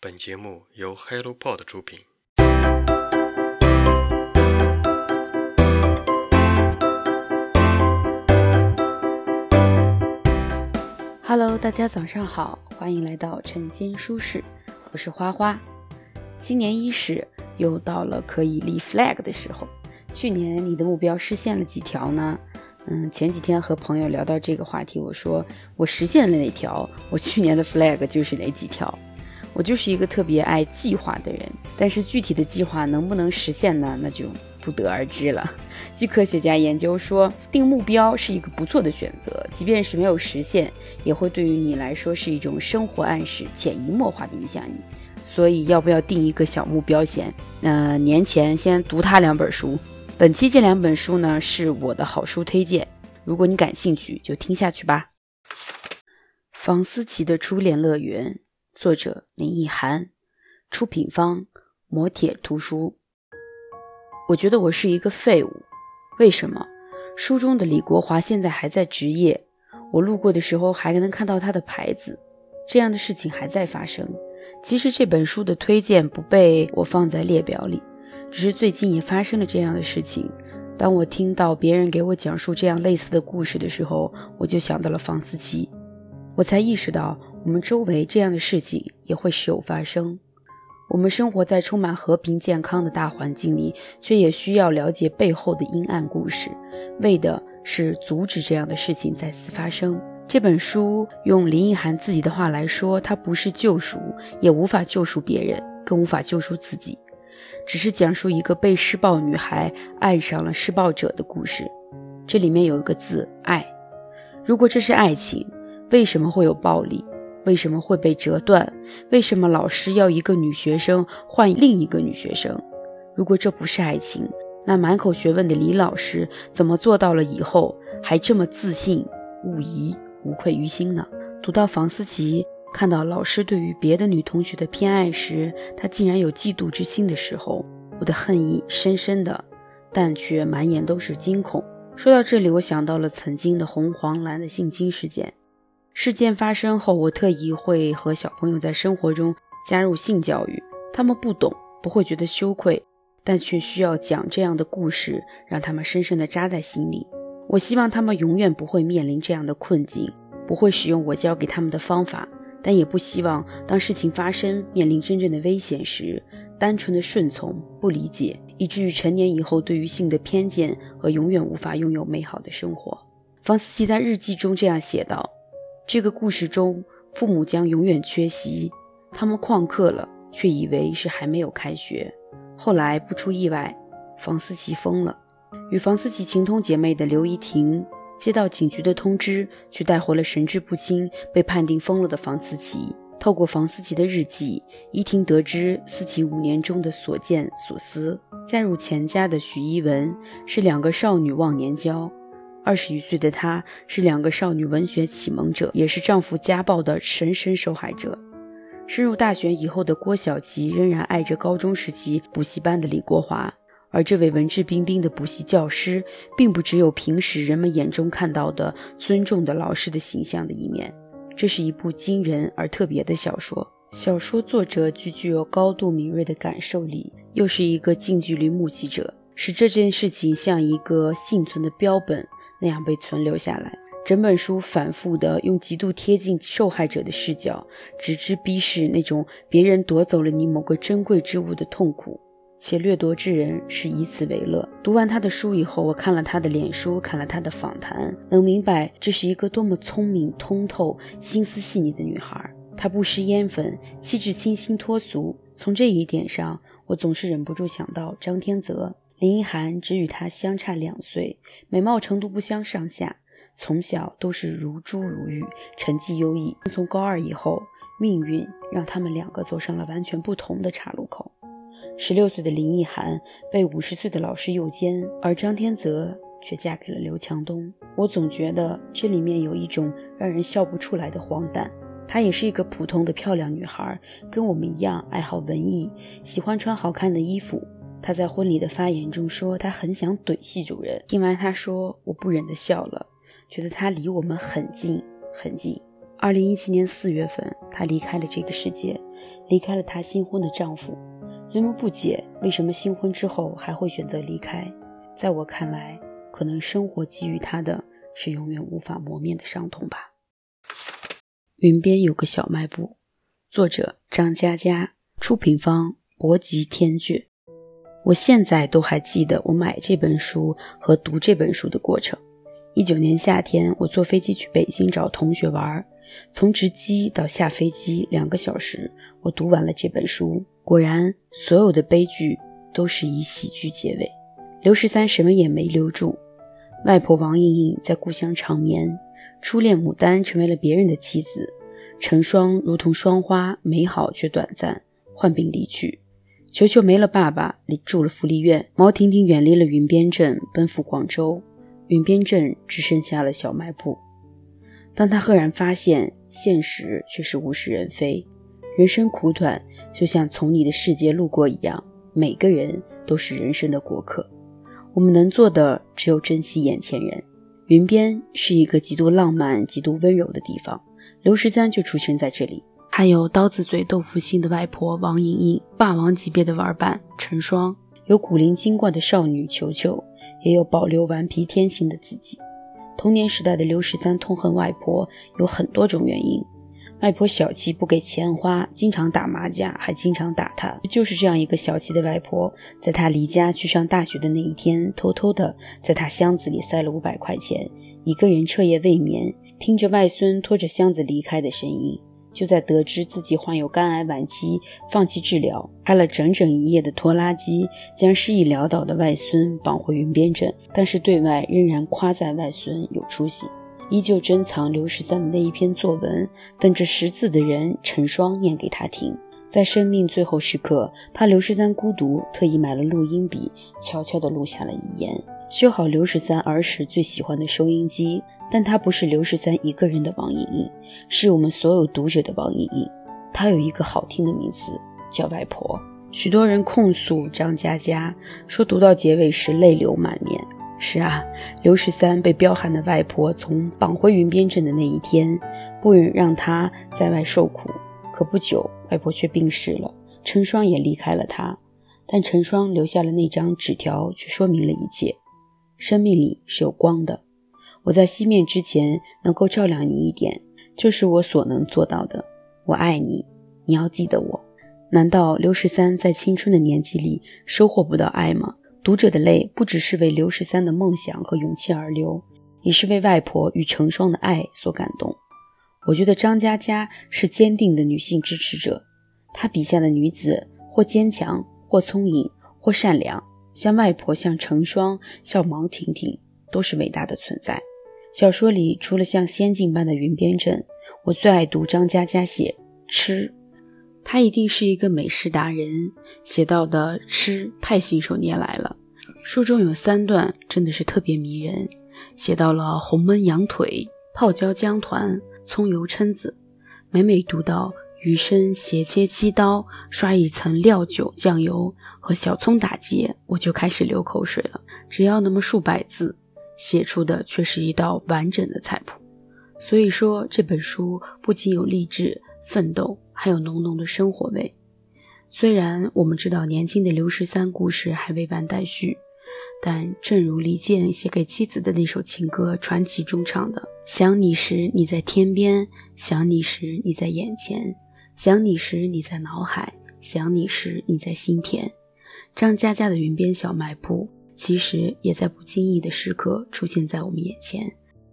本节目由 HelloPod 出品。Hello，大家早上好，欢迎来到晨间舒适，我是花花。新年伊始，又到了可以立 flag 的时候。去年你的目标实现了几条呢？嗯，前几天和朋友聊到这个话题，我说我实现了哪条，我去年的 flag 就是哪几条。我就是一个特别爱计划的人，但是具体的计划能不能实现呢？那就不得而知了。据科学家研究说，定目标是一个不错的选择，即便是没有实现，也会对于你来说是一种生活暗示，潜移默化的影响你。所以，要不要定一个小目标先？那年前先读他两本书。本期这两本书呢，是我的好书推荐，如果你感兴趣，就听下去吧。房思琪的初恋乐园。作者林奕涵，出品方磨铁图书。我觉得我是一个废物，为什么？书中的李国华现在还在职业，我路过的时候还能看到他的牌子。这样的事情还在发生。其实这本书的推荐不被我放在列表里，只是最近也发生了这样的事情。当我听到别人给我讲述这样类似的故事的时候，我就想到了房思琪，我才意识到。我们周围这样的事情也会时有发生。我们生活在充满和平、健康的大环境里，却也需要了解背后的阴暗故事，为的是阻止这样的事情再次发生。这本书用林奕涵自己的话来说，它不是救赎，也无法救赎别人，更无法救赎自己，只是讲述一个被施暴女孩爱上了施暴者的故事。这里面有一个字“爱”，如果这是爱情，为什么会有暴力？为什么会被折断？为什么老师要一个女学生换另一个女学生？如果这不是爱情，那满口学问的李老师怎么做到了以后还这么自信、无疑、无愧于心呢？读到房思琪看到老师对于别的女同学的偏爱时，她竟然有嫉妒之心的时候，我的恨意深深的，但却满眼都是惊恐。说到这里，我想到了曾经的红黄蓝的性侵事件。事件发生后，我特意会和小朋友在生活中加入性教育。他们不懂，不会觉得羞愧，但却需要讲这样的故事，让他们深深地扎在心里。我希望他们永远不会面临这样的困境，不会使用我教给他们的方法，但也不希望当事情发生、面临真正的危险时，单纯的顺从、不理解，以至于成年以后对于性的偏见和永远无法拥有美好的生活。房思琪在日记中这样写道。这个故事中，父母将永远缺席。他们旷课了，却以为是还没有开学。后来不出意外，房思琪疯了。与房思琪情同姐妹的刘怡婷接到警局的通知，去带回了神志不清、被判定疯了的房思琪。透过房思琪的日记，怡婷得知思琪五年中的所见所思。嫁入钱家的许一文是两个少女忘年交。二十余岁的她是两个少女文学启蒙者，也是丈夫家暴的深深受害者。升入大学以后的郭晓琪仍然爱着高中时期补习班的李国华，而这位文质彬彬的补习教师，并不只有平时人们眼中看到的尊重的老师的形象的一面。这是一部惊人而特别的小说，小说作者既具有高度敏锐的感受力，又是一个近距离目击者，使这件事情像一个幸存的标本。那样被存留下来。整本书反复的用极度贴近受害者的视角，直至逼视那种别人夺走了你某个珍贵之物的痛苦，且掠夺之人是以此为乐。读完他的书以后，我看了他的脸书，看了他的访谈，能明白这是一个多么聪明、通透、心思细腻的女孩。她不施烟粉，气质清新脱俗。从这一点上，我总是忍不住想到张天泽。林奕涵只与他相差两岁，美貌程度不相上下，从小都是如珠如玉，成绩优异。从高二以后，命运让他们两个走上了完全不同的岔路口。十六岁的林奕涵被五十岁的老师诱奸，而张天泽却嫁给了刘强东。我总觉得这里面有一种让人笑不出来的荒诞。她也是一个普通的漂亮女孩，跟我们一样爱好文艺，喜欢穿好看的衣服。他在婚礼的发言中说，他很想怼系主任。听完他说，我不忍地笑了，觉得他离我们很近很近。二零一七年四月份，她离开了这个世界，离开了她新婚的丈夫。人们不解为什么新婚之后还会选择离开，在我看来，可能生活给予她的是永远无法磨灭的伤痛吧。云边有个小卖部，作者张嘉佳，出品方博吉天卷。我现在都还记得我买这本书和读这本书的过程。一九年夏天，我坐飞机去北京找同学玩，从值机到下飞机两个小时，我读完了这本书。果然，所有的悲剧都是以喜剧结尾。刘十三什么也没留住，外婆王莹莹在故乡长眠，初恋牡丹成为了别人的妻子，成双如同双花，美好却短暂，患病离去。球球没了爸爸离，住了福利院。毛婷婷远离了云边镇，奔赴广州。云边镇只剩下了小卖部。当他赫然发现，现实却是物是人非，人生苦短，就像从你的世界路过一样。每个人都是人生的过客，我们能做的只有珍惜眼前人。云边是一个极度浪漫、极度温柔的地方，刘十三就出生在这里。还有刀子嘴豆腐心的外婆王莹莹，霸王级别的玩伴陈双，有古灵精怪的少女球球，也有保留顽皮天性的自己。童年时代的刘十三痛恨外婆，有很多种原因。外婆小气，不给钱花，经常打麻将，还经常打他。就是这样一个小气的外婆，在他离家去上大学的那一天，偷偷的在他箱子里塞了五百块钱，一个人彻夜未眠，听着外孙拖着箱子离开的声音。就在得知自己患有肝癌晚期，放弃治疗，开了整整一夜的拖拉机，将失意潦倒的外孙绑回云边镇，但是对外仍然夸赞外孙有出息，依旧珍藏刘十三的那一篇作文，等着识字的人陈双念给他听。在生命最后时刻，怕刘十三孤独，特意买了录音笔，悄悄地录下了遗言，修好刘十三儿时最喜欢的收音机。但她不是刘十三一个人的王莹莹，是我们所有读者的王莹莹。她有一个好听的名字，叫外婆。许多人控诉张嘉佳，说读到结尾时泪流满面。是啊，刘十三被彪悍的外婆从绑回云边镇的那一天，不忍让他在外受苦。可不久，外婆却病逝了，陈双也离开了他。但陈双留下了那张纸条，却说明了一切：生命里是有光的。我在熄灭之前能够照亮你一点，就是我所能做到的。我爱你，你要记得我。难道刘十三在青春的年纪里收获不到爱吗？读者的泪不只是为刘十三的梦想和勇气而流，也是为外婆与成双的爱所感动。我觉得张嘉佳是坚定的女性支持者，她笔下的女子或坚强，或聪颖，或善良，像外婆，像成双，像王婷婷，都是伟大的存在。小说里除了像仙境般的云边镇，我最爱读张嘉佳写吃，他一定是一个美食达人，写到的吃太信手拈来了。书中有三段真的是特别迷人，写到了红焖羊腿、泡椒姜团、葱油蛏子，每每读到鱼身斜切七刀，刷一层料酒酱油和小葱打结，我就开始流口水了。只要那么数百字。写出的却是一道完整的菜谱，所以说这本书不仅有励志奋斗，还有浓浓的生活味。虽然我们知道年轻的刘十三故事还未完待续，但正如李健写给妻子的那首情歌《传奇》中唱的：“想你时你在天边，想你时你在眼前，想你时你在脑海，想你时你在心田。”张嘉佳的云边小卖部。其实也在不经意的时刻出现在我们眼前，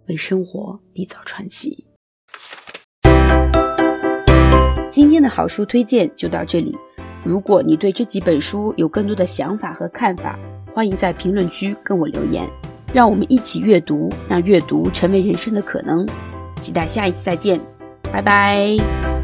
为生活缔造传奇。今天的好书推荐就到这里。如果你对这几本书有更多的想法和看法，欢迎在评论区跟我留言，让我们一起阅读，让阅读成为人生的可能。期待下一次再见，拜拜。